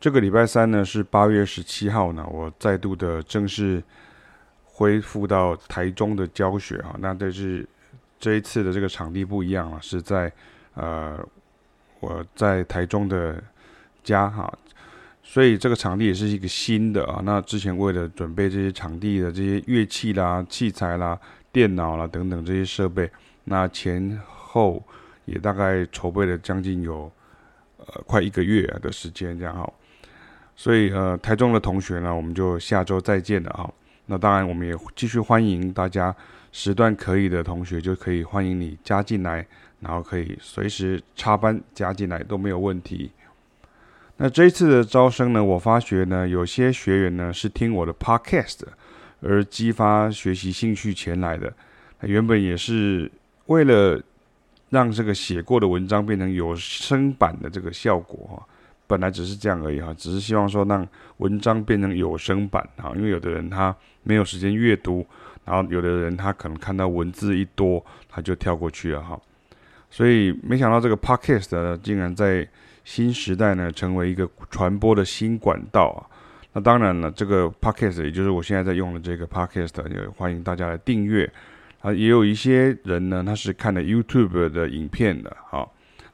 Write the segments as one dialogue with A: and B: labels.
A: 这个礼拜三呢是八月十七号呢，我再度的正式恢复到台中的教学啊。那但是这一次的这个场地不一样了，是在呃我在台中的家哈，所以这个场地也是一个新的啊。那之前为了准备这些场地的这些乐器啦、器材啦、电脑啦等等这些设备，那前后也大概筹备了将近有呃快一个月的时间这样哈。所以呃，台中的同学呢，我们就下周再见了哈。那当然，我们也继续欢迎大家时段可以的同学，就可以欢迎你加进来，然后可以随时插班加进来都没有问题。那这一次的招生呢，我发觉呢，有些学员呢是听我的 podcast 而激发学习兴趣前来的。原本也是为了让这个写过的文章变成有声版的这个效果。本来只是这样而已哈，只是希望说让文章变成有声版哈，因为有的人他没有时间阅读，然后有的人他可能看到文字一多他就跳过去了哈，所以没想到这个 Podcast 呢，竟然在新时代呢成为一个传播的新管道啊。那当然了，这个 Podcast 也就是我现在在用的这个 Podcast，也欢迎大家来订阅啊。也有一些人呢，他是看了 YouTube 的影片的哈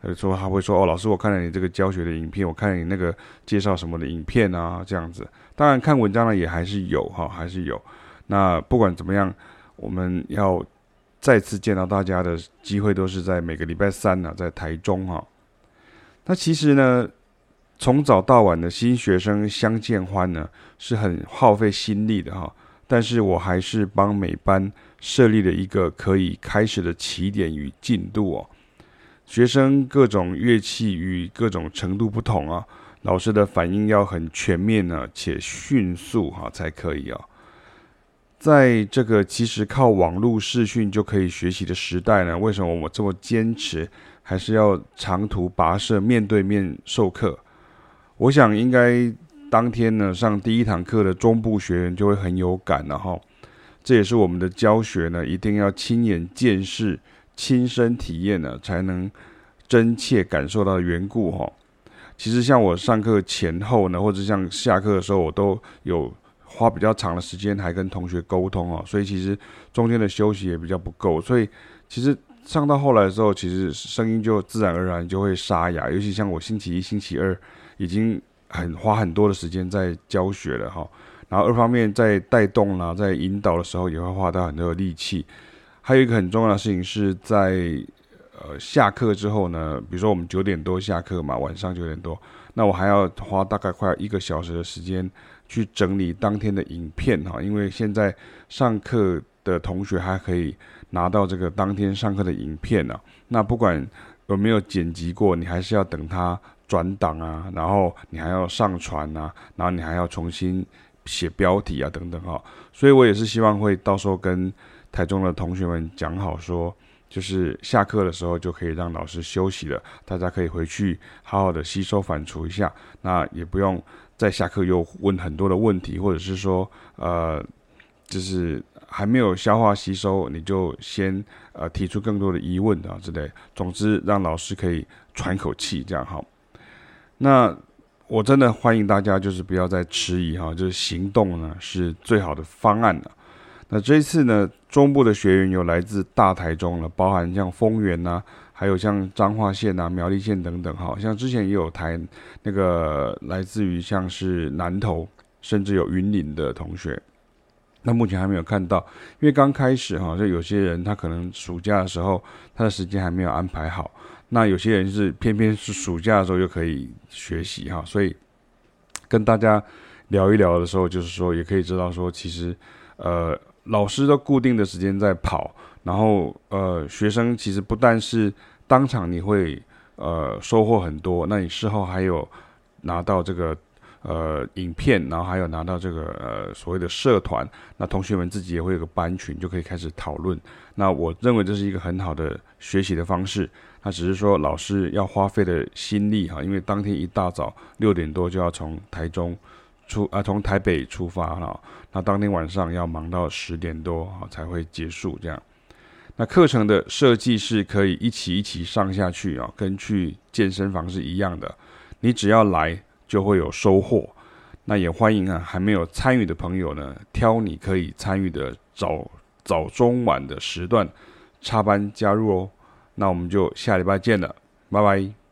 A: 哈。说他会说哦，老师，我看了你这个教学的影片，我看了你那个介绍什么的影片啊，这样子。当然看文章呢也还是有哈，还是有。那不管怎么样，我们要再次见到大家的机会都是在每个礼拜三呢，在台中哈。那其实呢，从早到晚的新学生相见欢呢，是很耗费心力的哈。但是我还是帮每班设立了一个可以开始的起点与进度哦。学生各种乐器与各种程度不同啊，老师的反应要很全面呢，且迅速哈才可以啊。在这个其实靠网络视讯就可以学习的时代呢，为什么我这么坚持，还是要长途跋涉面对面授课？我想应该当天呢上第一堂课的中部学员就会很有感了哈。这也是我们的教学呢，一定要亲眼见识。亲身体验呢，才能真切感受到的缘故哈。其实像我上课前后呢，或者像下课的时候，我都有花比较长的时间还跟同学沟通哦，所以其实中间的休息也比较不够，所以其实上到后来的时候，其实声音就自然而然就会沙哑。尤其像我星期一、星期二已经很花很多的时间在教学了哈，然后二方面在带动啦，在引导的时候也会花到很多的力气。还有一个很重要的事情是在呃下课之后呢，比如说我们九点多下课嘛，晚上九点多，那我还要花大概快一个小时的时间去整理当天的影片哈，因为现在上课的同学还可以拿到这个当天上课的影片呢，那不管有没有剪辑过，你还是要等它转档啊，然后你还要上传啊，然后你还要重新写标题啊等等哈，所以我也是希望会到时候跟。台中的同学们讲好说，就是下课的时候就可以让老师休息了，大家可以回去好好的吸收反刍一下，那也不用再下课又问很多的问题，或者是说，呃，就是还没有消化吸收，你就先呃提出更多的疑问啊之类。总之，让老师可以喘口气，这样好。那我真的欢迎大家，就是不要再迟疑哈，就是行动呢是最好的方案了。那这一次呢，中部的学员有来自大台中了，包含像丰原呐，还有像彰化县呐、苗栗县等等，哈，像之前也有台那个来自于像是南投，甚至有云林的同学。那目前还没有看到，因为刚开始哈，就有些人他可能暑假的时候他的时间还没有安排好，那有些人是偏偏是暑假的时候就可以学习哈，所以跟大家聊一聊的时候，就是说也可以知道说，其实呃。老师都固定的时间在跑，然后呃，学生其实不但是当场你会呃收获很多，那你事后还有拿到这个呃影片，然后还有拿到这个呃所谓的社团，那同学们自己也会有个班群，就可以开始讨论。那我认为这是一个很好的学习的方式。那只是说老师要花费的心力哈，因为当天一大早六点多就要从台中。出啊，从台北出发哈，那当天晚上要忙到十点多啊才会结束这样。那课程的设计是可以一起一起上下去啊，跟去健身房是一样的。你只要来就会有收获。那也欢迎啊，还没有参与的朋友呢，挑你可以参与的早早中晚的时段插班加入哦。那我们就下礼拜见了，拜拜。